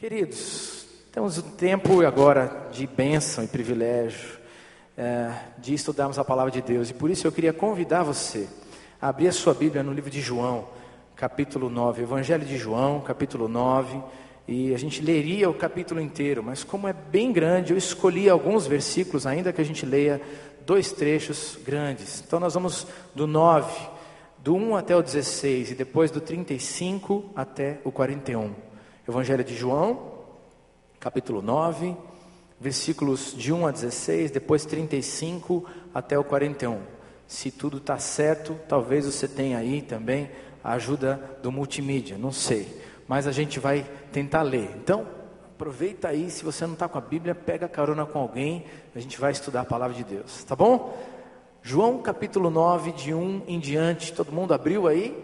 Queridos, temos um tempo agora de bênção e privilégio é, de estudarmos a palavra de Deus e por isso eu queria convidar você a abrir a sua Bíblia no livro de João, capítulo 9, Evangelho de João, capítulo 9, e a gente leria o capítulo inteiro, mas como é bem grande, eu escolhi alguns versículos, ainda que a gente leia dois trechos grandes. Então nós vamos do 9, do 1 até o 16 e depois do 35 até o 41. Evangelho de João, capítulo 9, versículos de 1 a 16, depois 35 até o 41. Se tudo está certo, talvez você tenha aí também a ajuda do multimídia, não sei. Mas a gente vai tentar ler. Então, aproveita aí, se você não está com a Bíblia, pega carona com alguém, a gente vai estudar a palavra de Deus, tá bom? João capítulo 9, de 1 em diante, todo mundo abriu aí?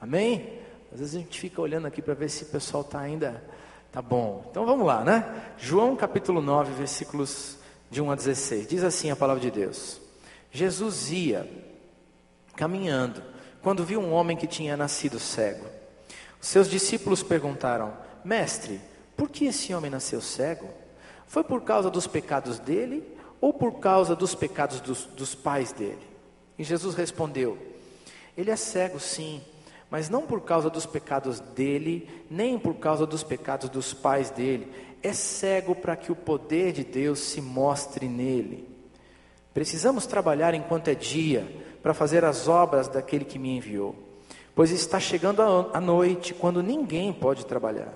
Amém? Às vezes a gente fica olhando aqui para ver se o pessoal está ainda. Tá bom. Então vamos lá, né? João capítulo 9, versículos de 1 a 16. Diz assim a palavra de Deus: Jesus ia caminhando quando viu um homem que tinha nascido cego. Seus discípulos perguntaram: Mestre, por que esse homem nasceu cego? Foi por causa dos pecados dele ou por causa dos pecados dos, dos pais dele? E Jesus respondeu: Ele é cego, sim mas não por causa dos pecados dele, nem por causa dos pecados dos pais dele. É cego para que o poder de Deus se mostre nele. Precisamos trabalhar enquanto é dia, para fazer as obras daquele que me enviou. Pois está chegando a noite, quando ninguém pode trabalhar.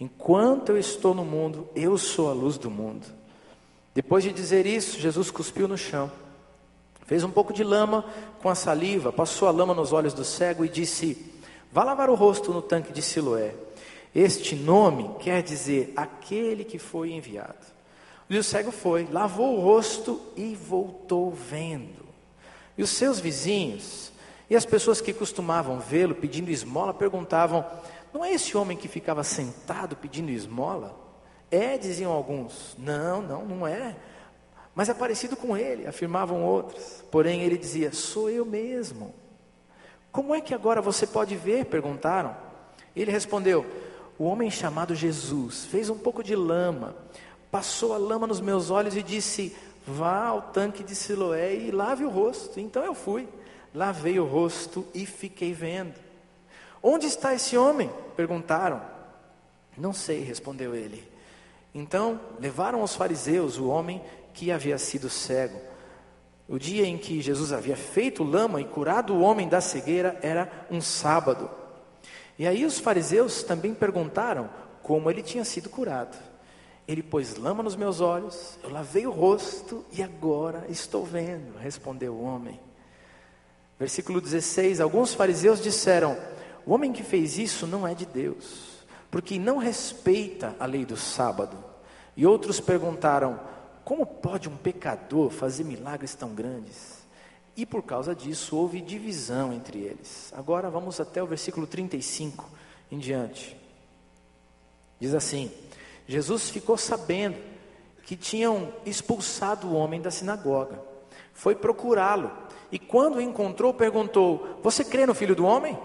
Enquanto eu estou no mundo, eu sou a luz do mundo. Depois de dizer isso, Jesus cuspiu no chão Fez um pouco de lama com a saliva, passou a lama nos olhos do cego e disse: Vá lavar o rosto no tanque de Siloé. Este nome quer dizer aquele que foi enviado. E o cego foi, lavou o rosto e voltou vendo. E os seus vizinhos e as pessoas que costumavam vê-lo pedindo esmola perguntavam: Não é esse homem que ficava sentado pedindo esmola? É, diziam alguns. Não, não, não é. Mas é parecido com ele, afirmavam outros. Porém, ele dizia: Sou eu mesmo. Como é que agora você pode ver? perguntaram. Ele respondeu: O homem chamado Jesus fez um pouco de lama, passou a lama nos meus olhos e disse: Vá ao tanque de Siloé e lave o rosto. Então eu fui, lavei o rosto e fiquei vendo. Onde está esse homem? perguntaram. Não sei, respondeu ele. Então levaram aos fariseus o homem que havia sido cego. O dia em que Jesus havia feito lama e curado o homem da cegueira era um sábado. E aí os fariseus também perguntaram como ele tinha sido curado. Ele pôs lama nos meus olhos, eu lavei o rosto e agora estou vendo, respondeu o homem. Versículo 16: Alguns fariseus disseram: O homem que fez isso não é de Deus, porque não respeita a lei do sábado. E outros perguntaram: como pode um pecador fazer milagres tão grandes? E por causa disso houve divisão entre eles. Agora vamos até o versículo 35 em diante. Diz assim: Jesus ficou sabendo que tinham expulsado o homem da sinagoga. Foi procurá-lo e quando o encontrou, perguntou: Você crê no filho do homem?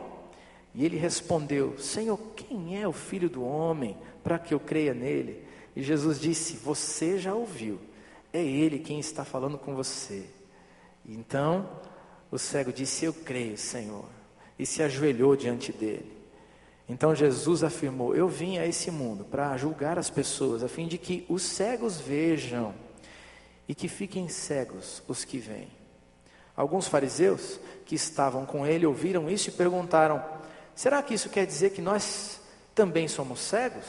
E ele respondeu: Senhor, quem é o filho do homem para que eu creia nele? E Jesus disse: Você já ouviu é Ele quem está falando com você. Então o cego disse: Eu creio, Senhor, e se ajoelhou diante dele. Então Jesus afirmou: Eu vim a esse mundo para julgar as pessoas, a fim de que os cegos vejam e que fiquem cegos os que veem. Alguns fariseus que estavam com ele ouviram isso e perguntaram: Será que isso quer dizer que nós também somos cegos?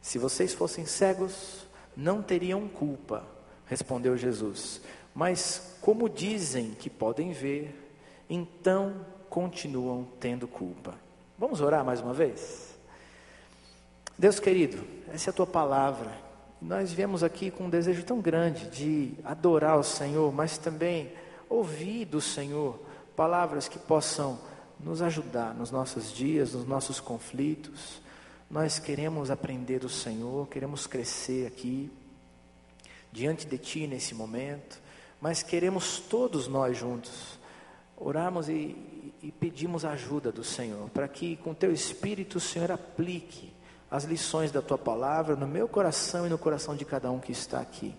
Se vocês fossem cegos, não teriam culpa, respondeu Jesus. Mas como dizem que podem ver, então continuam tendo culpa. Vamos orar mais uma vez? Deus querido, essa é a tua palavra. Nós viemos aqui com um desejo tão grande de adorar o Senhor, mas também ouvir do Senhor palavras que possam nos ajudar nos nossos dias, nos nossos conflitos. Nós queremos aprender do Senhor, queremos crescer aqui diante de Ti nesse momento, mas queremos todos nós juntos orarmos e, e pedimos ajuda do Senhor, para que com Teu Espírito o Senhor aplique as lições da tua palavra no meu coração e no coração de cada um que está aqui.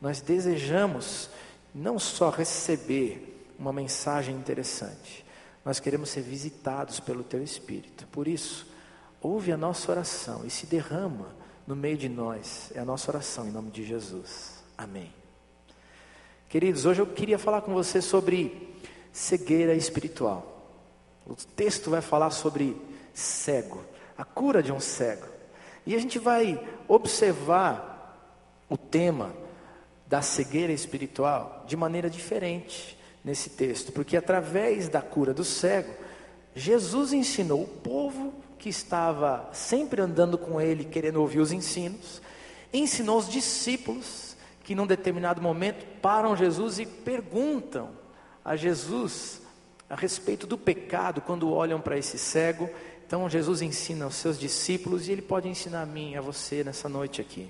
Nós desejamos não só receber uma mensagem interessante, nós queremos ser visitados pelo teu Espírito. Por isso, ouve a nossa oração e se derrama no meio de nós. É a nossa oração em nome de Jesus. Amém. Queridos, hoje eu queria falar com você sobre cegueira espiritual. O texto vai falar sobre cego, a cura de um cego. E a gente vai observar o tema da cegueira espiritual de maneira diferente nesse texto, porque através da cura do cego, Jesus ensinou o povo que estava sempre andando com ele, querendo ouvir os ensinos, ensinou os discípulos que num determinado momento param Jesus e perguntam a Jesus a respeito do pecado quando olham para esse cego. Então Jesus ensina aos seus discípulos e ele pode ensinar a mim, a você nessa noite aqui.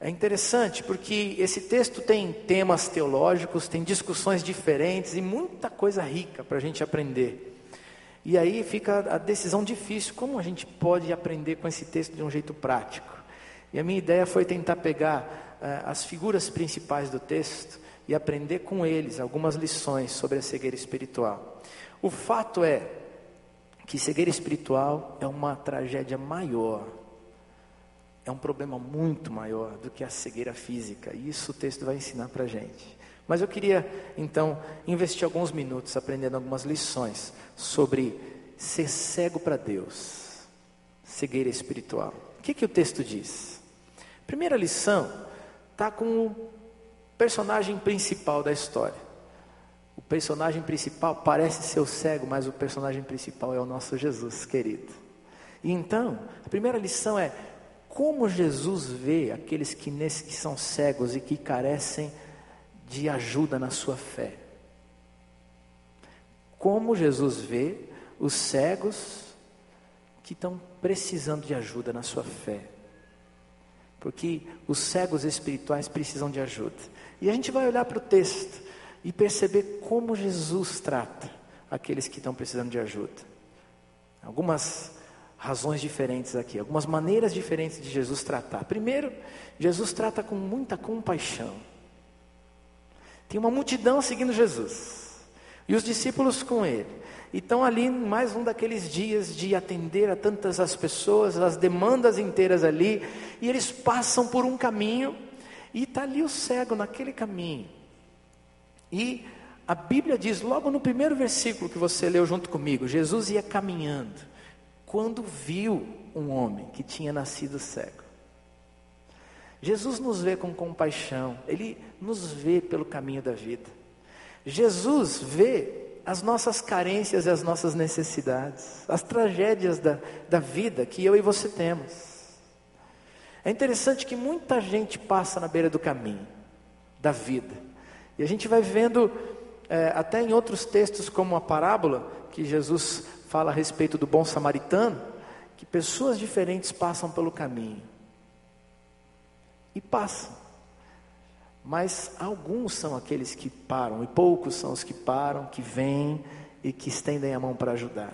É interessante porque esse texto tem temas teológicos, tem discussões diferentes e muita coisa rica para a gente aprender. E aí fica a decisão difícil: como a gente pode aprender com esse texto de um jeito prático? E a minha ideia foi tentar pegar uh, as figuras principais do texto e aprender com eles algumas lições sobre a cegueira espiritual. O fato é que cegueira espiritual é uma tragédia maior, é um problema muito maior do que a cegueira física, e isso o texto vai ensinar para a gente. Mas eu queria então investir alguns minutos aprendendo algumas lições sobre ser cego para Deus, cegueira espiritual. O que, que o texto diz? Primeira lição está com o personagem principal da história. O personagem principal parece ser o cego, mas o personagem principal é o nosso Jesus querido. E então, a primeira lição é como Jesus vê aqueles que, nesse, que são cegos e que carecem de ajuda na sua fé. Como Jesus vê os cegos que estão precisando de ajuda na sua fé porque os cegos espirituais precisam de ajuda. E a gente vai olhar para o texto e perceber como Jesus trata aqueles que estão precisando de ajuda. Algumas razões diferentes aqui, algumas maneiras diferentes de Jesus tratar. Primeiro, Jesus trata com muita compaixão. Tem uma multidão seguindo Jesus, e os discípulos com ele. E estão ali mais um daqueles dias de atender a tantas as pessoas, as demandas inteiras ali, e eles passam por um caminho, e está ali o cego naquele caminho. E a Bíblia diz, logo no primeiro versículo que você leu junto comigo, Jesus ia caminhando, quando viu um homem que tinha nascido cego. Jesus nos vê com compaixão, Ele nos vê pelo caminho da vida. Jesus vê as nossas carências e as nossas necessidades, as tragédias da, da vida que eu e você temos. É interessante que muita gente passa na beira do caminho da vida, e a gente vai vendo, é, até em outros textos, como a parábola que Jesus fala a respeito do bom samaritano, que pessoas diferentes passam pelo caminho e passam. Mas alguns são aqueles que param, e poucos são os que param, que vêm e que estendem a mão para ajudar.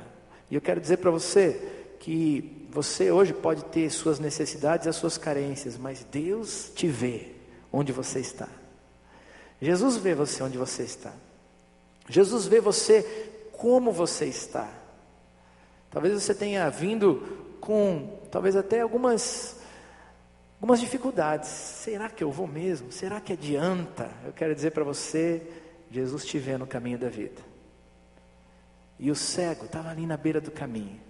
E eu quero dizer para você que você hoje pode ter suas necessidades e as suas carências, mas Deus te vê onde você está. Jesus vê você onde você está. Jesus vê você como você está. Talvez você tenha vindo com, talvez até algumas algumas dificuldades. Será que eu vou mesmo? Será que adianta? Eu quero dizer para você: Jesus te vê no caminho da vida. E o cego estava ali na beira do caminho.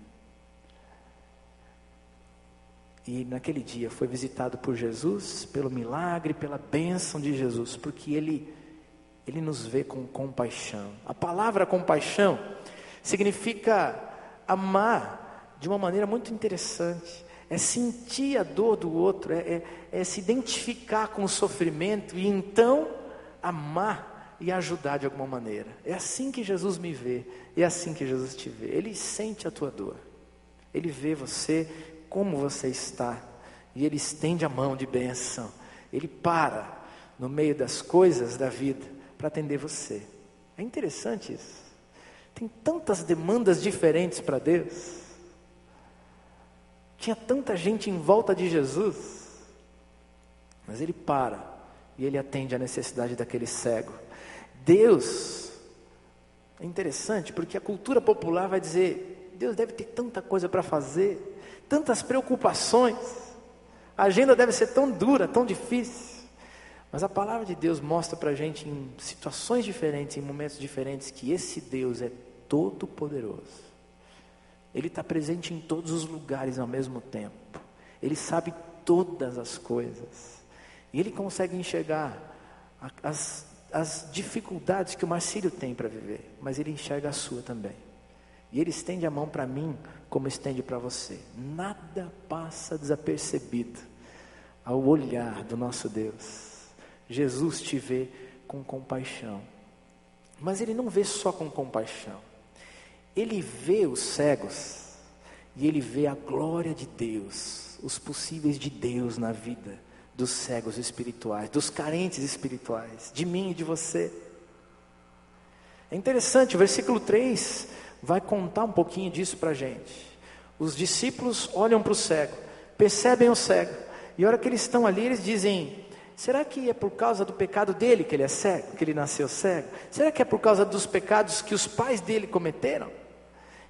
E naquele dia foi visitado por Jesus, pelo milagre, pela bênção de Jesus, porque ele, ele nos vê com compaixão. A palavra compaixão significa amar de uma maneira muito interessante é sentir a dor do outro, é, é, é se identificar com o sofrimento e então amar e ajudar de alguma maneira. É assim que Jesus me vê, é assim que Jesus te vê. Ele sente a tua dor, ele vê você como você está e ele estende a mão de benção. Ele para no meio das coisas da vida para atender você. É interessante isso. Tem tantas demandas diferentes para Deus. Tinha tanta gente em volta de Jesus, mas ele para e ele atende a necessidade daquele cego. Deus, é interessante porque a cultura popular vai dizer: Deus deve ter tanta coisa para fazer, tantas preocupações, a agenda deve ser tão dura, tão difícil. Mas a palavra de Deus mostra para a gente em situações diferentes, em momentos diferentes, que esse Deus é todo poderoso. Ele está presente em todos os lugares ao mesmo tempo. Ele sabe todas as coisas. E ele consegue enxergar as, as dificuldades que o Marcílio tem para viver, mas ele enxerga a sua também. E ele estende a mão para mim como estende para você. Nada passa desapercebido ao olhar do nosso Deus. Jesus te vê com compaixão. Mas ele não vê só com compaixão. Ele vê os cegos e ele vê a glória de Deus, os possíveis de Deus na vida dos cegos espirituais, dos carentes espirituais, de mim e de você. É interessante, o versículo 3 vai contar um pouquinho disso para a gente. Os discípulos olham para o cego, percebem o cego, e a hora que eles estão ali, eles dizem: Será que é por causa do pecado dele que ele é cego, que ele nasceu cego? Será que é por causa dos pecados que os pais dele cometeram?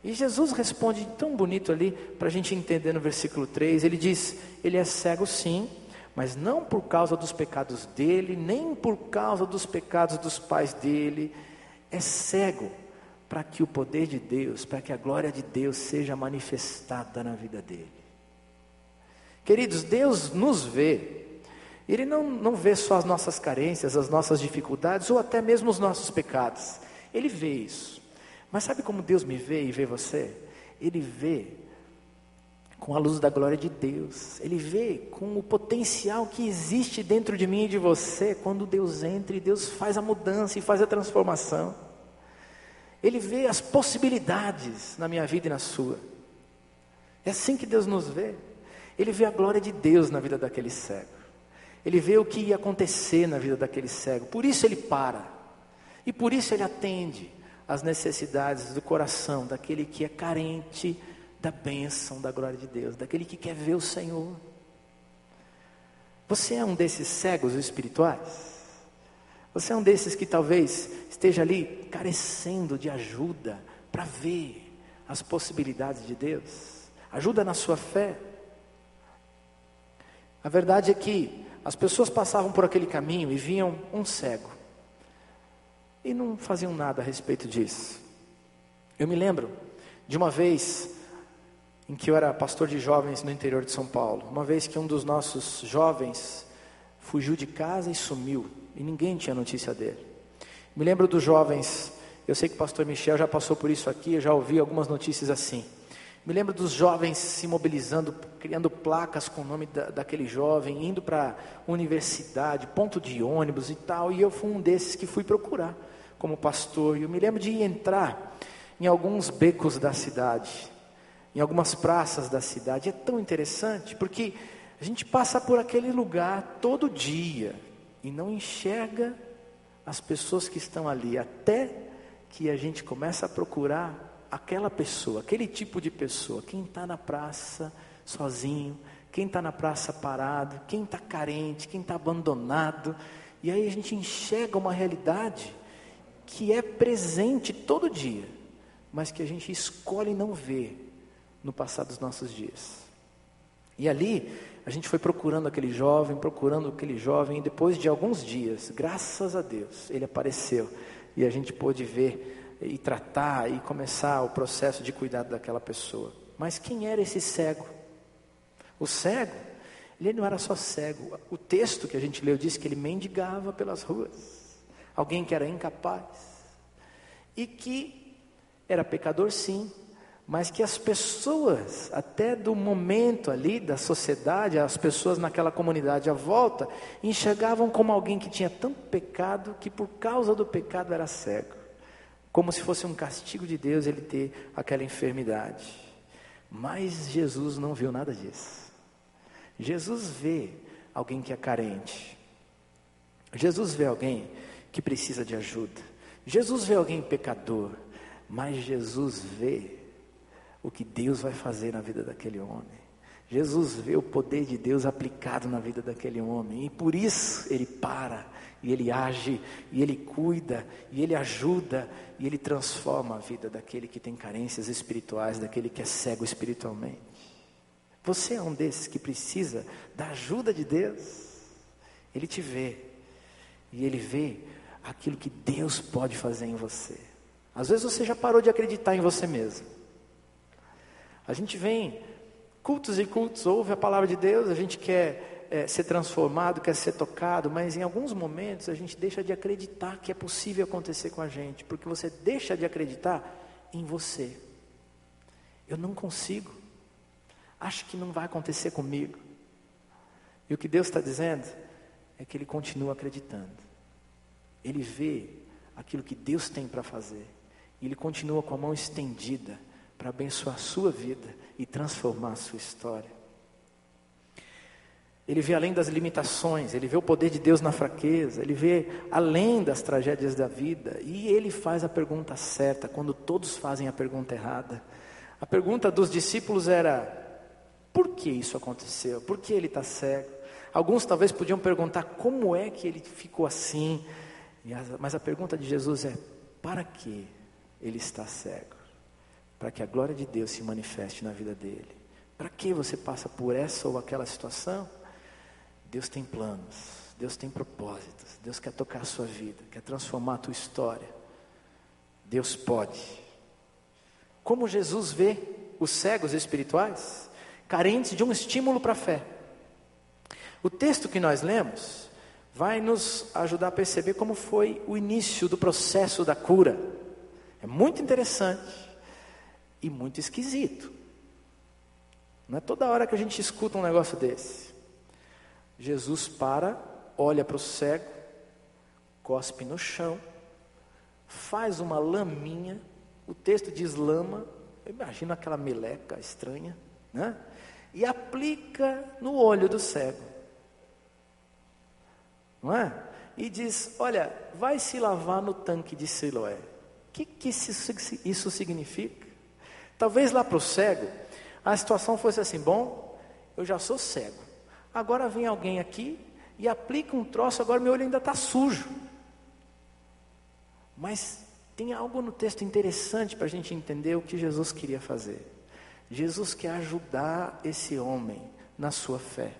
E Jesus responde tão bonito ali, para a gente entender no versículo 3: ele diz, ele é cego sim, mas não por causa dos pecados dele, nem por causa dos pecados dos pais dele, é cego para que o poder de Deus, para que a glória de Deus seja manifestada na vida dele. Queridos, Deus nos vê ele não, não vê só as nossas carências, as nossas dificuldades ou até mesmo os nossos pecados. Ele vê isso. Mas sabe como Deus me vê e vê você? Ele vê com a luz da glória de Deus. Ele vê com o potencial que existe dentro de mim e de você quando Deus entra e Deus faz a mudança e faz a transformação. Ele vê as possibilidades na minha vida e na sua. É assim que Deus nos vê. Ele vê a glória de Deus na vida daquele cego. Ele vê o que ia acontecer na vida daquele cego. Por isso ele para. E por isso ele atende às necessidades do coração daquele que é carente da bênção da glória de Deus, daquele que quer ver o Senhor. Você é um desses cegos espirituais? Você é um desses que talvez esteja ali carecendo de ajuda para ver as possibilidades de Deus? Ajuda na sua fé. A verdade é que as pessoas passavam por aquele caminho e viam um cego. E não faziam nada a respeito disso. Eu me lembro de uma vez em que eu era pastor de jovens no interior de São Paulo. Uma vez que um dos nossos jovens fugiu de casa e sumiu. E ninguém tinha notícia dele. Me lembro dos jovens. Eu sei que o pastor Michel já passou por isso aqui. Eu já ouvi algumas notícias assim. Me lembro dos jovens se mobilizando, criando placas com o nome da, daquele jovem, indo para a universidade, ponto de ônibus e tal. E eu fui um desses que fui procurar como pastor. E eu me lembro de entrar em alguns becos da cidade, em algumas praças da cidade. É tão interessante porque a gente passa por aquele lugar todo dia e não enxerga as pessoas que estão ali, até que a gente começa a procurar aquela pessoa, aquele tipo de pessoa, quem está na praça sozinho, quem está na praça parado, quem está carente, quem está abandonado, e aí a gente enxerga uma realidade que é presente todo dia, mas que a gente escolhe não ver no passar dos nossos dias. E ali a gente foi procurando aquele jovem, procurando aquele jovem, e depois de alguns dias, graças a Deus, ele apareceu e a gente pôde ver e tratar e começar o processo de cuidado daquela pessoa. Mas quem era esse cego? O cego, ele não era só cego. O texto que a gente leu diz que ele mendigava pelas ruas. Alguém que era incapaz. E que era pecador, sim, mas que as pessoas, até do momento ali da sociedade, as pessoas naquela comunidade à volta, enxergavam como alguém que tinha tanto pecado que por causa do pecado era cego como se fosse um castigo de Deus ele ter aquela enfermidade. Mas Jesus não viu nada disso. Jesus vê alguém que é carente. Jesus vê alguém que precisa de ajuda. Jesus vê alguém pecador. Mas Jesus vê o que Deus vai fazer na vida daquele homem. Jesus vê o poder de Deus aplicado na vida daquele homem e por isso ele para e ele age e ele cuida e ele ajuda e ele transforma a vida daquele que tem carências espirituais, daquele que é cego espiritualmente. Você é um desses que precisa da ajuda de Deus. Ele te vê e ele vê aquilo que Deus pode fazer em você. Às vezes você já parou de acreditar em você mesmo. A gente vem cultos e cultos, ouve a palavra de Deus, a gente quer é, ser transformado, quer ser tocado, mas em alguns momentos a gente deixa de acreditar que é possível acontecer com a gente, porque você deixa de acreditar em você. Eu não consigo, acho que não vai acontecer comigo. E o que Deus está dizendo é que Ele continua acreditando, Ele vê aquilo que Deus tem para fazer, e Ele continua com a mão estendida para abençoar a sua vida e transformar a sua história. Ele vê além das limitações, ele vê o poder de Deus na fraqueza, ele vê além das tragédias da vida, e ele faz a pergunta certa quando todos fazem a pergunta errada. A pergunta dos discípulos era: por que isso aconteceu? Por que ele está cego? Alguns talvez podiam perguntar como é que ele ficou assim, mas a pergunta de Jesus é: para que ele está cego? para que a glória de Deus se manifeste na vida dele. Para que você passa por essa ou aquela situação? Deus tem planos, Deus tem propósitos, Deus quer tocar a sua vida, quer transformar a tua história. Deus pode. Como Jesus vê os cegos espirituais, carentes de um estímulo para a fé. O texto que nós lemos vai nos ajudar a perceber como foi o início do processo da cura. É muito interessante e muito esquisito. Não é toda hora que a gente escuta um negócio desse. Jesus para, olha para o cego, cospe no chão, faz uma laminha, o texto diz lama, eu imagino aquela meleca estranha, né? E aplica no olho do cego. Não é? E diz: Olha, vai se lavar no tanque de Siloé. O que, que isso, isso significa? Talvez lá para o cego, a situação fosse assim: bom, eu já sou cego, agora vem alguém aqui e aplica um troço, agora meu olho ainda está sujo. Mas tem algo no texto interessante para a gente entender o que Jesus queria fazer. Jesus quer ajudar esse homem na sua fé.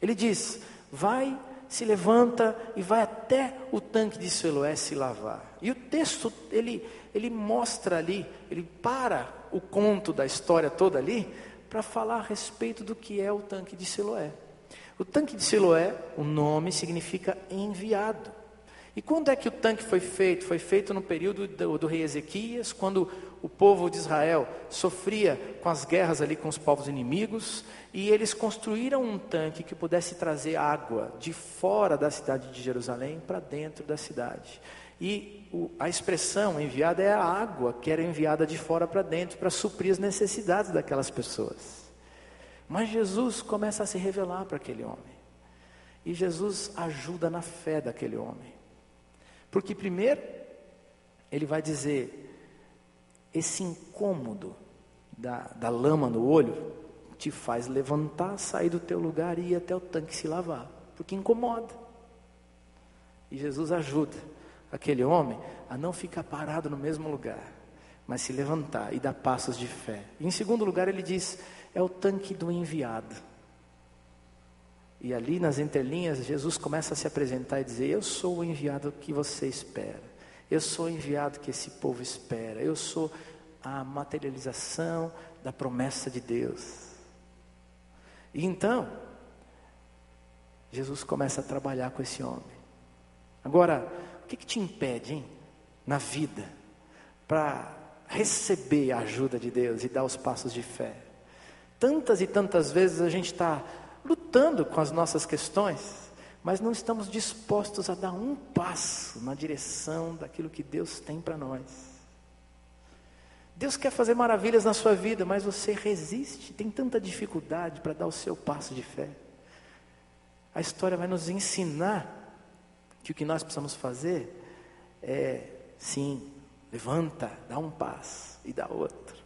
Ele diz: vai, se levanta e vai até o tanque de Siloé se lavar. E o texto, ele, ele mostra ali, ele para o conto da história toda ali, para falar a respeito do que é o tanque de Siloé. O tanque de Siloé, o nome significa enviado. E quando é que o tanque foi feito? Foi feito no período do, do, rei Ezequias, quando o povo de Israel sofria com as guerras ali com os povos inimigos, e eles construíram um tanque que pudesse trazer água de fora da cidade de Jerusalém para dentro da cidade. E o, a expressão enviada é a água que era enviada de fora para dentro para suprir as necessidades daquelas pessoas. Mas Jesus começa a se revelar para aquele homem. E Jesus ajuda na fé daquele homem. Porque, primeiro, ele vai dizer: esse incômodo da, da lama no olho te faz levantar, sair do teu lugar e ir até o tanque se lavar, porque incomoda. E Jesus ajuda aquele homem a não ficar parado no mesmo lugar, mas se levantar e dar passos de fé. E em segundo lugar, ele diz: é o tanque do enviado. E ali nas entrelinhas, Jesus começa a se apresentar e dizer: Eu sou o enviado que você espera. Eu sou o enviado que esse povo espera. Eu sou a materialização da promessa de Deus. E então, Jesus começa a trabalhar com esse homem. Agora, que, que te impede, hein, na vida, para receber a ajuda de Deus e dar os passos de fé? Tantas e tantas vezes a gente está lutando com as nossas questões, mas não estamos dispostos a dar um passo na direção daquilo que Deus tem para nós. Deus quer fazer maravilhas na sua vida, mas você resiste, tem tanta dificuldade para dar o seu passo de fé. A história vai nos ensinar que o que nós precisamos fazer é, sim, levanta, dá um passo e dá outro.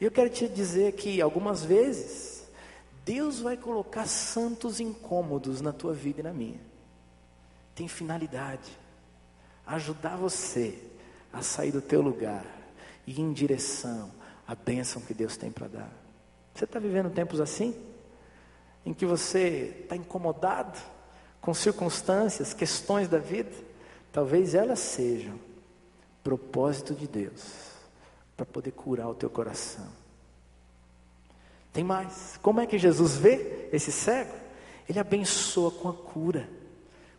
E eu quero te dizer que algumas vezes Deus vai colocar santos incômodos na tua vida e na minha. Tem finalidade. Ajudar você a sair do teu lugar e ir em direção à bênção que Deus tem para dar. Você está vivendo tempos assim? Em que você está incomodado com circunstâncias, questões da vida? Talvez elas sejam propósito de Deus para poder curar o teu coração. Tem mais. Como é que Jesus vê esse cego? Ele abençoa com a cura.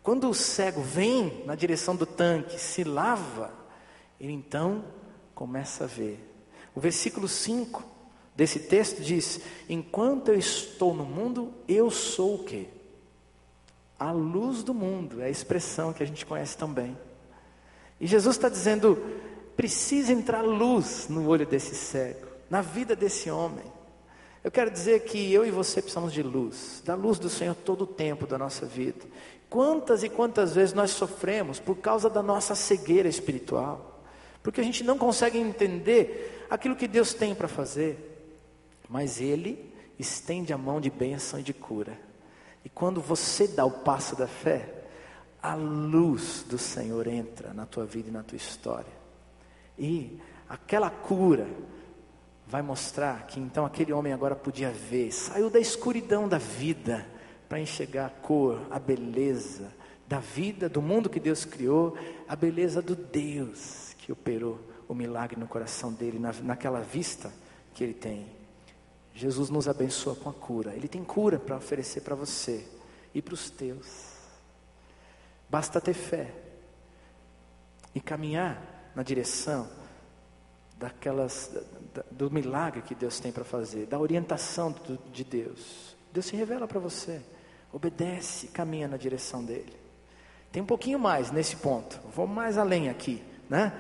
Quando o cego vem na direção do tanque, se lava, ele então começa a ver. O versículo 5 desse texto diz: Enquanto eu estou no mundo, eu sou o quê? A luz do mundo, é a expressão que a gente conhece também. E Jesus está dizendo: precisa entrar luz no olho desse cego, na vida desse homem. Eu quero dizer que eu e você precisamos de luz, da luz do Senhor todo o tempo da nossa vida. Quantas e quantas vezes nós sofremos por causa da nossa cegueira espiritual, porque a gente não consegue entender aquilo que Deus tem para fazer, mas Ele estende a mão de bênção e de cura. E quando você dá o passo da fé, a luz do Senhor entra na tua vida e na tua história. E aquela cura, vai mostrar que então aquele homem agora podia ver, saiu da escuridão da vida para enxergar a cor, a beleza da vida, do mundo que Deus criou, a beleza do Deus que operou o milagre no coração dele, na, naquela vista que ele tem. Jesus nos abençoa com a cura, ele tem cura para oferecer para você e para os teus. Basta ter fé e caminhar na direção daquelas do milagre que Deus tem para fazer, da orientação do, de Deus. Deus se revela para você. Obedece, caminha na direção dele. Tem um pouquinho mais nesse ponto. Vou mais além aqui, né?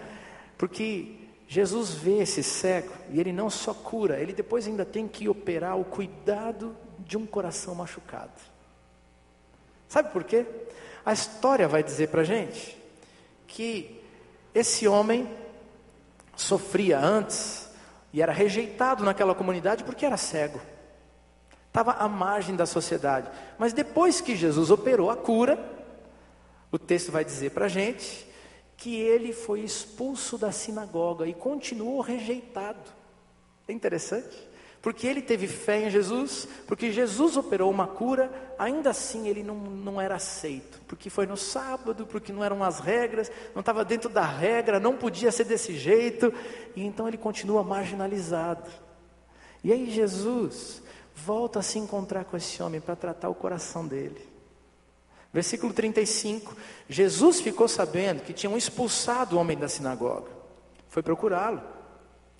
Porque Jesus vê esse cego e ele não só cura, ele depois ainda tem que operar o cuidado de um coração machucado. Sabe por quê? A história vai dizer para gente que esse homem sofria antes e era rejeitado naquela comunidade porque era cego. Estava à margem da sociedade. Mas depois que Jesus operou a cura, o texto vai dizer para a gente que ele foi expulso da sinagoga e continuou rejeitado. É interessante. Porque ele teve fé em Jesus, porque Jesus operou uma cura, ainda assim ele não, não era aceito. Porque foi no sábado, porque não eram as regras, não estava dentro da regra, não podia ser desse jeito, e então ele continua marginalizado. E aí Jesus volta a se encontrar com esse homem para tratar o coração dele. Versículo 35: Jesus ficou sabendo que tinham expulsado o homem da sinagoga, foi procurá-lo.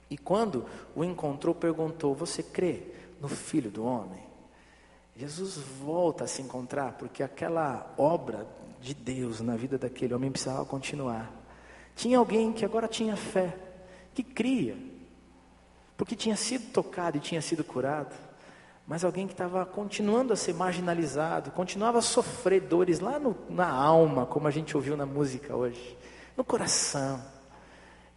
E quando o encontrou, perguntou: Você crê no Filho do Homem? Jesus volta a se encontrar, porque aquela obra de Deus na vida daquele homem precisava continuar. Tinha alguém que agora tinha fé, que cria, porque tinha sido tocado e tinha sido curado, mas alguém que estava continuando a ser marginalizado, continuava a sofrer dores lá no, na alma, como a gente ouviu na música hoje, no coração.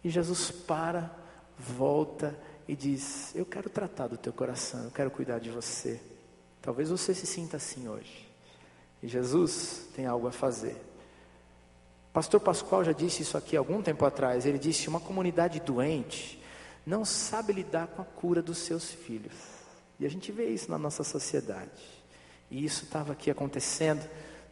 E Jesus para volta e diz: Eu quero tratar do teu coração, eu quero cuidar de você. Talvez você se sinta assim hoje. E Jesus tem algo a fazer. Pastor Pascoal já disse isso aqui algum tempo atrás. Ele disse: Uma comunidade doente não sabe lidar com a cura dos seus filhos. E a gente vê isso na nossa sociedade. E isso estava aqui acontecendo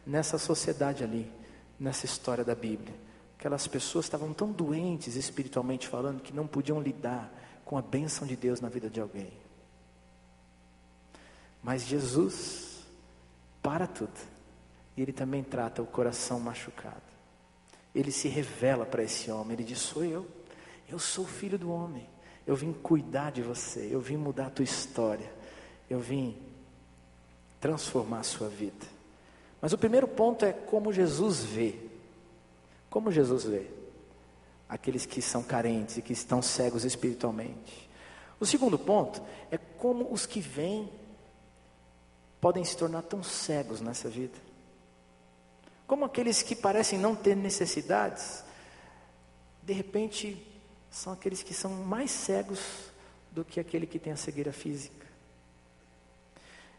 nessa sociedade ali, nessa história da Bíblia. Aquelas pessoas estavam tão doentes espiritualmente falando que não podiam lidar com a bênção de Deus na vida de alguém. Mas Jesus para tudo. E ele também trata o coração machucado. Ele se revela para esse homem. Ele diz: Sou eu. Eu sou o filho do homem. Eu vim cuidar de você. Eu vim mudar a tua história. Eu vim transformar a sua vida. Mas o primeiro ponto é como Jesus vê como Jesus vê aqueles que são carentes e que estão cegos espiritualmente. O segundo ponto é como os que vêm podem se tornar tão cegos nessa vida. Como aqueles que parecem não ter necessidades, de repente são aqueles que são mais cegos do que aquele que tem a cegueira física.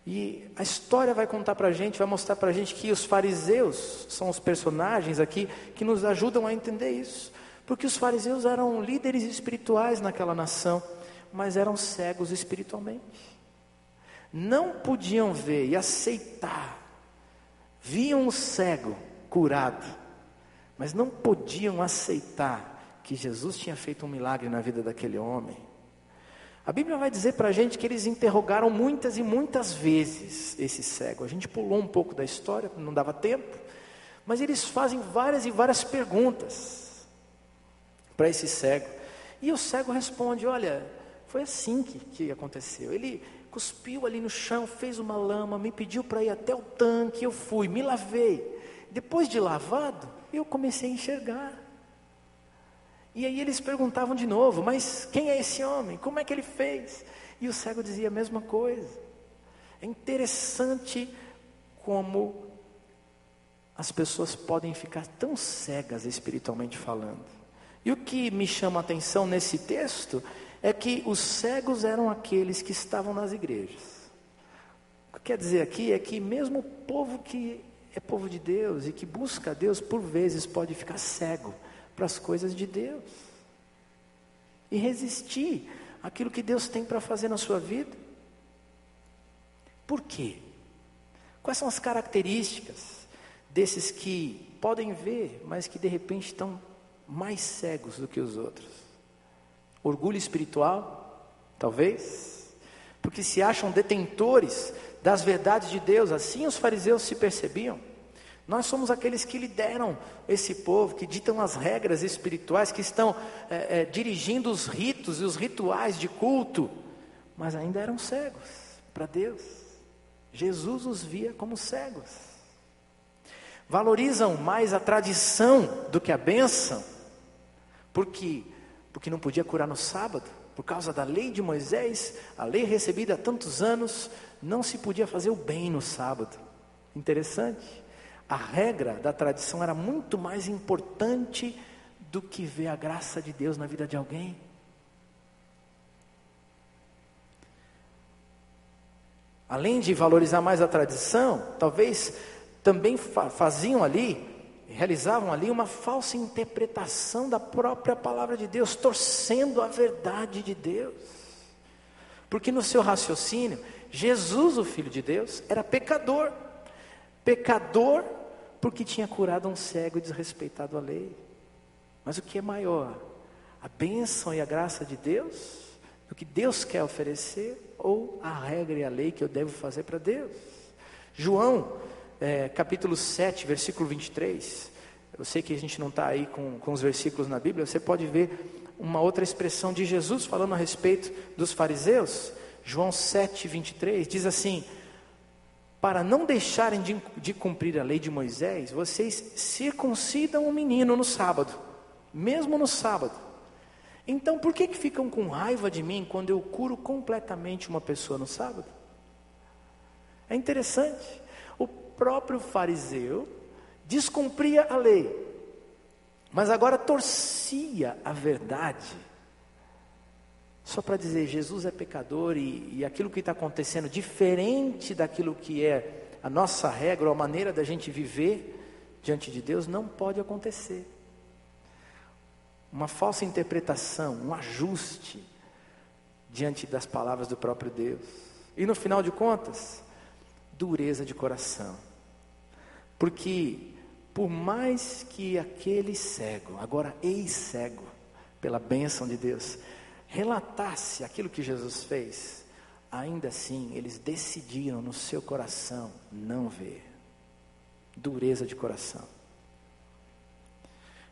E a história vai contar para a gente, vai mostrar para a gente que os fariseus são os personagens aqui que nos ajudam a entender isso. Porque os fariseus eram líderes espirituais naquela nação, mas eram cegos espiritualmente. Não podiam ver e aceitar. Viam o cego curado, mas não podiam aceitar que Jesus tinha feito um milagre na vida daquele homem. A Bíblia vai dizer para a gente que eles interrogaram muitas e muitas vezes esse cego. A gente pulou um pouco da história, não dava tempo, mas eles fazem várias e várias perguntas para esse cego. E o cego responde: Olha, foi assim que, que aconteceu. Ele cuspiu ali no chão, fez uma lama, me pediu para ir até o tanque, eu fui, me lavei. Depois de lavado, eu comecei a enxergar. E aí eles perguntavam de novo: Mas quem é esse homem? Como é que ele fez? E o cego dizia a mesma coisa. É interessante como as pessoas podem ficar tão cegas espiritualmente falando. E o que me chama a atenção nesse texto é que os cegos eram aqueles que estavam nas igrejas. O que quer dizer aqui é que mesmo o povo que é povo de Deus e que busca a Deus, por vezes pode ficar cego para as coisas de Deus e resistir àquilo que Deus tem para fazer na sua vida. Por quê? Quais são as características desses que podem ver, mas que de repente estão mais cegos do que os outros? Orgulho espiritual, talvez, porque se acham detentores das verdades de Deus, assim os fariseus se percebiam. Nós somos aqueles que lideram esse povo, que ditam as regras espirituais, que estão é, é, dirigindo os ritos e os rituais de culto, mas ainda eram cegos para Deus. Jesus os via como cegos. Valorizam mais a tradição do que a bênção, porque porque não podia curar no sábado, por causa da lei de Moisés, a lei recebida há tantos anos, não se podia fazer o bem no sábado. Interessante a regra da tradição era muito mais importante do que ver a graça de Deus na vida de alguém. Além de valorizar mais a tradição, talvez também faziam ali, realizavam ali uma falsa interpretação da própria palavra de Deus, torcendo a verdade de Deus. Porque no seu raciocínio, Jesus, o Filho de Deus, era pecador. Pecador porque tinha curado um cego e desrespeitado a lei. Mas o que é maior? A bênção e a graça de Deus? O que Deus quer oferecer? Ou a regra e a lei que eu devo fazer para Deus? João, é, capítulo 7, versículo 23. Eu sei que a gente não está aí com, com os versículos na Bíblia, você pode ver uma outra expressão de Jesus falando a respeito dos fariseus. João 7, 23 diz assim: para não deixarem de, de, cumprir a lei de Moisés, vocês circuncidam o menino no sábado, mesmo no sábado. Então, por que, que ficam com raiva de mim quando eu curo completamente uma pessoa no sábado? É interessante. O próprio fariseu descumpria a lei, mas agora torcia a verdade só para dizer, Jesus é pecador e, e aquilo que está acontecendo, diferente daquilo que é a nossa regra, a maneira da gente viver diante de Deus, não pode acontecer. Uma falsa interpretação, um ajuste diante das palavras do próprio Deus. E no final de contas, dureza de coração. Porque, por mais que aquele cego, agora ex-cego, pela bênção de Deus, relatasse aquilo que Jesus fez, ainda assim eles decidiram no seu coração não ver. Dureza de coração.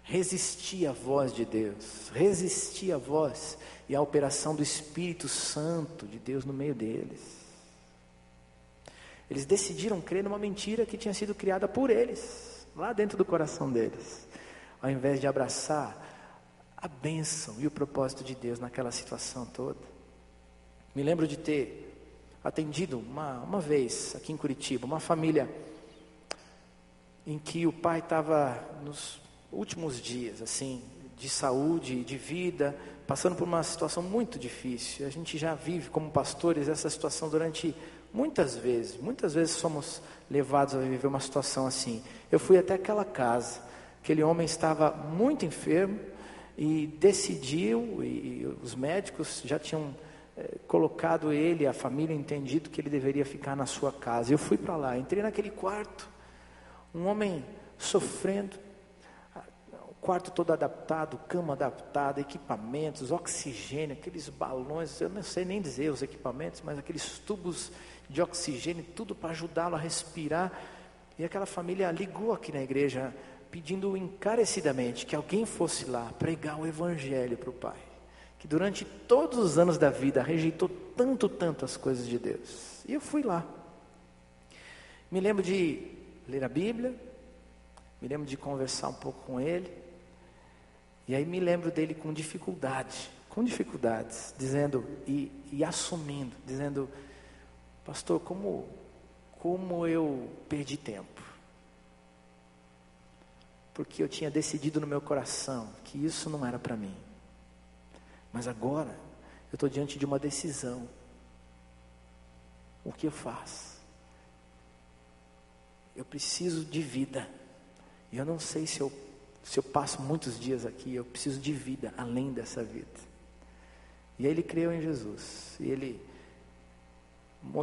Resistir à voz de Deus, resistir à voz e à operação do Espírito Santo de Deus no meio deles. Eles decidiram crer numa mentira que tinha sido criada por eles, lá dentro do coração deles, ao invés de abraçar a bênção e o propósito de Deus naquela situação toda. Me lembro de ter atendido uma, uma vez aqui em Curitiba, uma família em que o pai estava nos últimos dias, assim, de saúde, de vida, passando por uma situação muito difícil. A gente já vive como pastores essa situação durante Muitas vezes, muitas vezes somos levados a viver uma situação assim. Eu fui até aquela casa, aquele homem estava muito enfermo e decidiu, e, os médicos já tinham é, colocado ele, a família, entendido que ele deveria ficar na sua casa. Eu fui para lá, entrei naquele quarto, um homem sofrendo, quarto todo adaptado, cama adaptada, equipamentos, oxigênio, aqueles balões, eu não sei nem dizer os equipamentos, mas aqueles tubos de oxigênio, tudo para ajudá-lo a respirar. E aquela família ligou aqui na igreja, pedindo encarecidamente que alguém fosse lá pregar o evangelho para o pai, que durante todos os anos da vida rejeitou tanto, tanto as coisas de Deus. E eu fui lá. Me lembro de ler a Bíblia, me lembro de conversar um pouco com ele. E aí me lembro dele com dificuldade, com dificuldades, dizendo e, e assumindo, dizendo, pastor, como, como eu perdi tempo. Porque eu tinha decidido no meu coração que isso não era para mim. Mas agora eu estou diante de uma decisão. O que eu faço? Eu preciso de vida. E eu não sei se eu se eu passo muitos dias aqui, eu preciso de vida além dessa vida. E aí ele creu em Jesus. E ele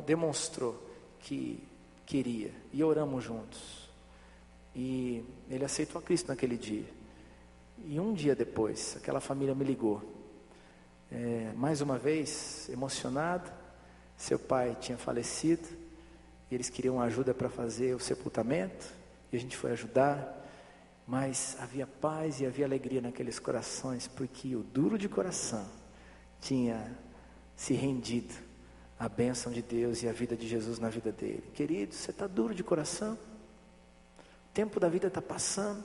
demonstrou que queria. E oramos juntos. E ele aceitou a Cristo naquele dia. E um dia depois, aquela família me ligou. É, mais uma vez, emocionado. Seu pai tinha falecido. E eles queriam ajuda para fazer o sepultamento. E a gente foi ajudar. Mas havia paz e havia alegria naqueles corações, porque o duro de coração tinha se rendido à bênção de Deus e à vida de Jesus na vida dele. Querido, você está duro de coração? O tempo da vida está passando.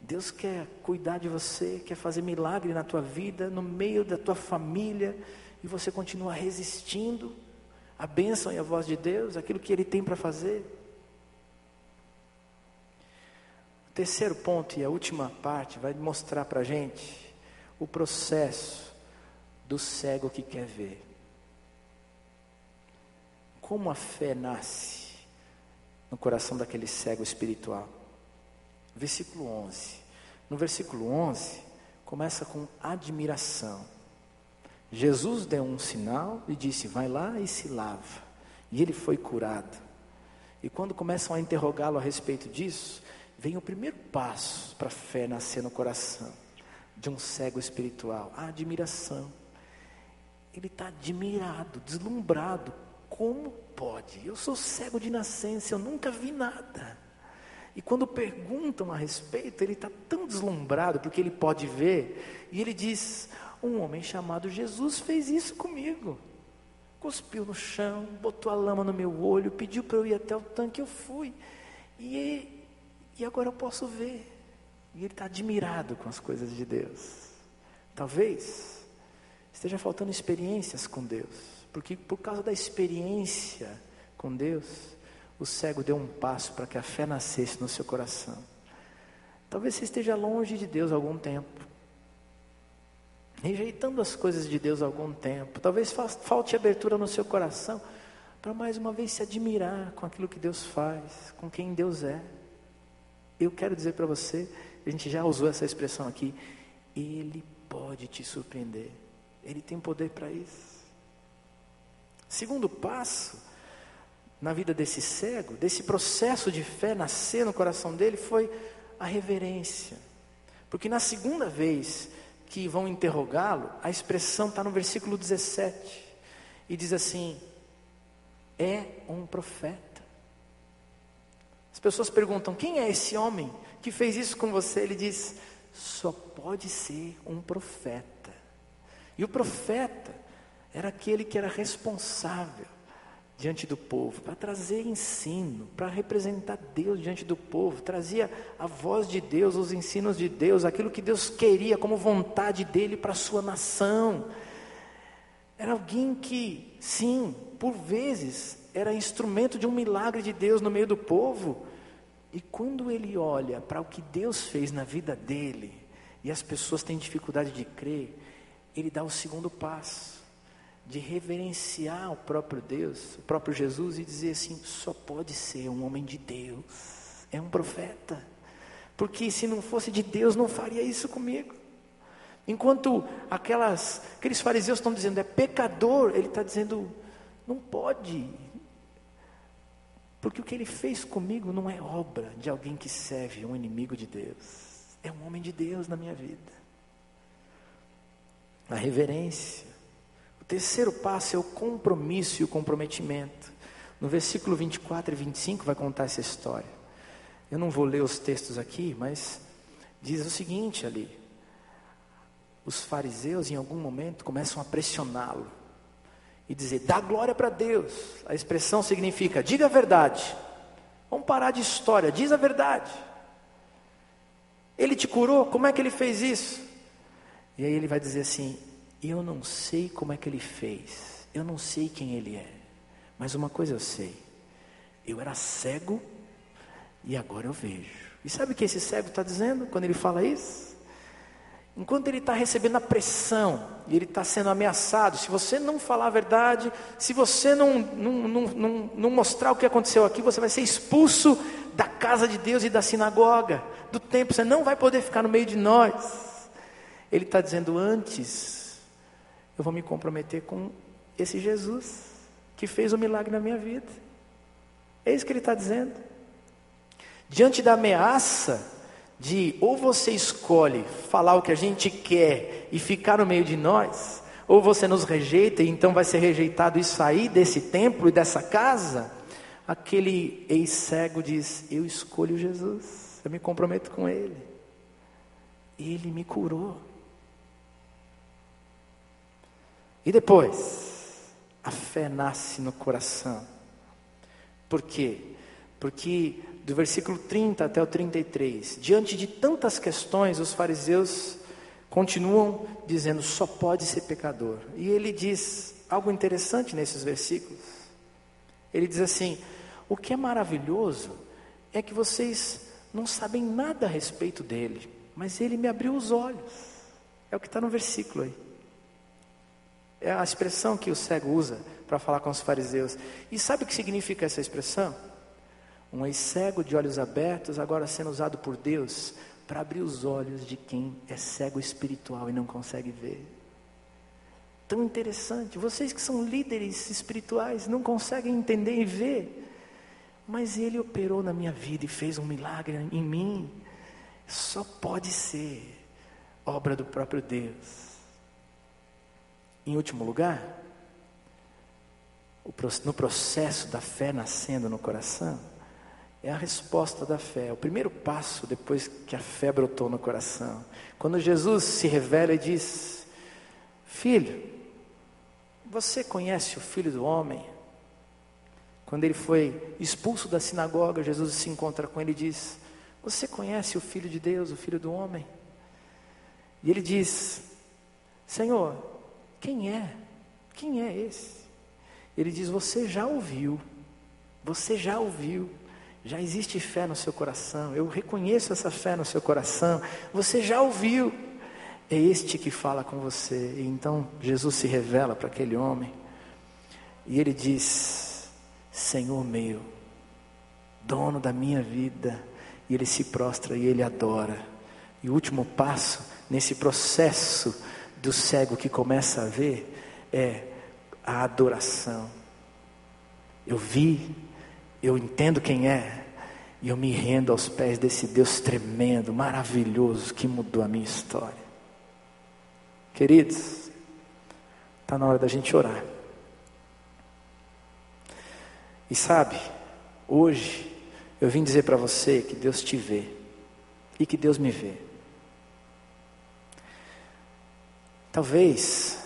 Deus quer cuidar de você, quer fazer milagre na tua vida, no meio da tua família, e você continua resistindo à bênção e à voz de Deus, aquilo que Ele tem para fazer. O terceiro ponto e a última parte vai mostrar para a gente o processo do cego que quer ver. Como a fé nasce no coração daquele cego espiritual. Versículo 11. No versículo 11, começa com admiração. Jesus deu um sinal e disse: Vai lá e se lava. E ele foi curado. E quando começam a interrogá-lo a respeito disso, vem o primeiro passo para a fé nascer no coração de um cego espiritual, a admiração. Ele está admirado, deslumbrado. Como pode? Eu sou cego de nascença, eu nunca vi nada. E quando perguntam a respeito, ele está tão deslumbrado porque ele pode ver, e ele diz: Um homem chamado Jesus fez isso comigo. Cuspiu no chão, botou a lama no meu olho, pediu para eu ir até o tanque, eu fui. E e agora eu posso ver. E ele está admirado com as coisas de Deus. Talvez esteja faltando experiências com Deus. Porque por causa da experiência com Deus, o cego deu um passo para que a fé nascesse no seu coração. Talvez você esteja longe de Deus há algum tempo. Rejeitando as coisas de Deus há algum tempo. Talvez falte abertura no seu coração para mais uma vez se admirar com aquilo que Deus faz, com quem Deus é. Eu quero dizer para você, a gente já usou essa expressão aqui, ele pode te surpreender. Ele tem poder para isso. Segundo passo na vida desse cego, desse processo de fé nascer no coração dele foi a reverência. Porque na segunda vez que vão interrogá-lo, a expressão está no versículo 17 e diz assim: é um profeta. As pessoas perguntam: quem é esse homem que fez isso com você? Ele diz: só pode ser um profeta. E o profeta era aquele que era responsável diante do povo, para trazer ensino, para representar Deus diante do povo, trazia a voz de Deus, os ensinos de Deus, aquilo que Deus queria como vontade dele para a sua nação. Era alguém que, sim, por vezes era instrumento de um milagre de Deus no meio do povo. E quando ele olha para o que Deus fez na vida dele, e as pessoas têm dificuldade de crer, ele dá o segundo passo. De reverenciar o próprio Deus, o próprio Jesus e dizer assim: só pode ser um homem de Deus, é um profeta. Porque se não fosse de Deus, não faria isso comigo. Enquanto aquelas, aqueles fariseus estão dizendo é pecador, ele está dizendo não pode, porque o que ele fez comigo não é obra de alguém que serve um inimigo de Deus, é um homem de Deus na minha vida. A reverência. Terceiro passo é o compromisso e o comprometimento. No versículo 24 e 25 vai contar essa história. Eu não vou ler os textos aqui, mas diz o seguinte ali: os fariseus em algum momento começam a pressioná-lo e dizer: dá glória para Deus. A expressão significa: diga a verdade. Vamos parar de história, diz a verdade. Ele te curou, como é que ele fez isso? E aí ele vai dizer assim: eu não sei como é que ele fez, eu não sei quem ele é, mas uma coisa eu sei: eu era cego e agora eu vejo. E sabe o que esse cego está dizendo quando ele fala isso? Enquanto ele está recebendo a pressão e ele está sendo ameaçado, se você não falar a verdade, se você não, não, não, não, não mostrar o que aconteceu aqui, você vai ser expulso da casa de Deus e da sinagoga, do templo, você não vai poder ficar no meio de nós. Ele está dizendo: antes, eu vou me comprometer com esse Jesus que fez o um milagre na minha vida. É isso que ele está dizendo. Diante da ameaça, de ou você escolhe falar o que a gente quer e ficar no meio de nós, ou você nos rejeita e então vai ser rejeitado e sair desse templo e dessa casa, aquele ex-cego diz: Eu escolho Jesus, eu me comprometo com Ele. Ele me curou. E depois, a fé nasce no coração. Por quê? Porque do versículo 30 até o 33, diante de tantas questões, os fariseus continuam dizendo só pode ser pecador. E ele diz algo interessante nesses versículos. Ele diz assim: o que é maravilhoso é que vocês não sabem nada a respeito dele, mas ele me abriu os olhos. É o que está no versículo aí. É a expressão que o cego usa para falar com os fariseus. E sabe o que significa essa expressão? Um ex-cego de olhos abertos, agora sendo usado por Deus para abrir os olhos de quem é cego espiritual e não consegue ver. Tão interessante. Vocês que são líderes espirituais não conseguem entender e ver. Mas Ele operou na minha vida e fez um milagre em mim. Só pode ser obra do próprio Deus. Em último lugar, no processo da fé nascendo no coração, é a resposta da fé, é o primeiro passo depois que a fé brotou no coração. Quando Jesus se revela e diz: Filho, você conhece o filho do homem? Quando ele foi expulso da sinagoga, Jesus se encontra com ele e diz: Você conhece o filho de Deus, o filho do homem? E ele diz: Senhor, quem é? Quem é esse? Ele diz: Você já ouviu, você já ouviu. Já existe fé no seu coração, eu reconheço essa fé no seu coração, você já ouviu, é este que fala com você. E então Jesus se revela para aquele homem e ele diz: Senhor meu, dono da minha vida, e ele se prostra e ele adora. E o último passo nesse processo do cego que começa a ver é a adoração. Eu vi eu entendo quem é, e eu me rendo aos pés desse Deus tremendo, maravilhoso, que mudou a minha história. Queridos, está na hora da gente orar. E sabe, hoje eu vim dizer para você que Deus te vê e que Deus me vê. Talvez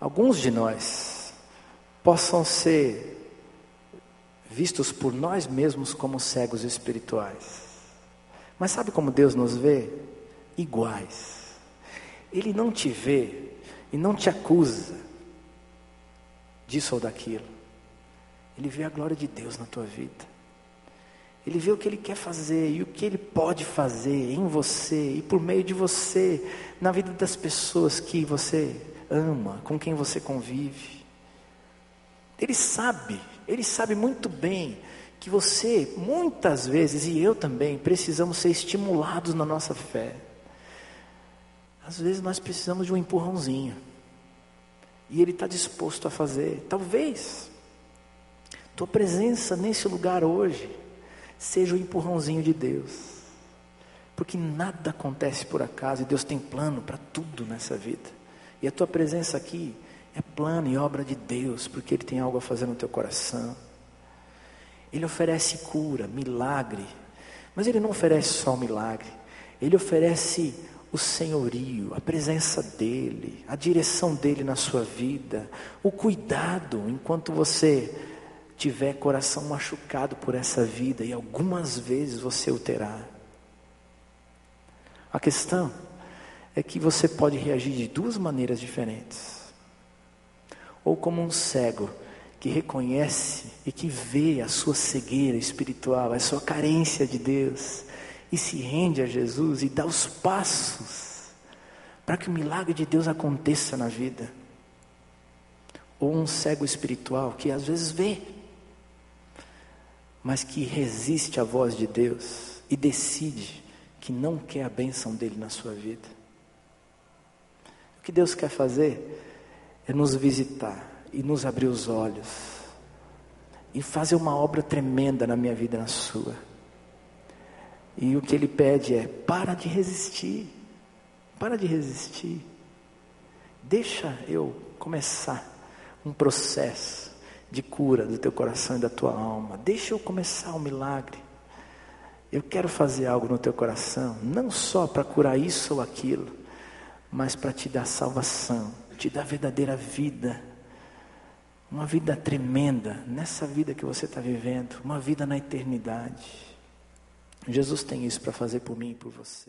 alguns de nós possam ser vistos por nós mesmos como cegos espirituais. Mas sabe como Deus nos vê? Iguais. Ele não te vê e não te acusa disso ou daquilo. Ele vê a glória de Deus na tua vida. Ele vê o que Ele quer fazer e o que Ele pode fazer em você e por meio de você, na vida das pessoas que você ama, com quem você convive. Ele sabe, ele sabe muito bem que você, muitas vezes, e eu também, precisamos ser estimulados na nossa fé. Às vezes nós precisamos de um empurrãozinho. E Ele está disposto a fazer. Talvez tua presença nesse lugar hoje seja o empurrãozinho de Deus. Porque nada acontece por acaso e Deus tem plano para tudo nessa vida. E a tua presença aqui é plano e obra de Deus, porque Ele tem algo a fazer no teu coração. Ele oferece cura, milagre, mas Ele não oferece só o milagre, Ele oferece o senhorio, a presença dEle, a direção dEle na sua vida, o cuidado enquanto você tiver coração machucado por essa vida, e algumas vezes você o terá. A questão é que você pode reagir de duas maneiras diferentes. Ou como um cego que reconhece e que vê a sua cegueira espiritual, a sua carência de Deus, e se rende a Jesus e dá os passos para que o milagre de Deus aconteça na vida. Ou um cego espiritual que às vezes vê, mas que resiste à voz de Deus e decide que não quer a bênção dele na sua vida. O que Deus quer fazer é nos visitar e nos abrir os olhos e fazer uma obra tremenda na minha vida e na sua. E o que ele pede é: para de resistir, para de resistir, deixa eu começar um processo de cura do teu coração e da tua alma, deixa eu começar um milagre. Eu quero fazer algo no teu coração, não só para curar isso ou aquilo, mas para te dar salvação, te dar verdadeira vida uma vida tremenda nessa vida que você está vivendo, uma vida na eternidade. Jesus tem isso para fazer por mim e por você.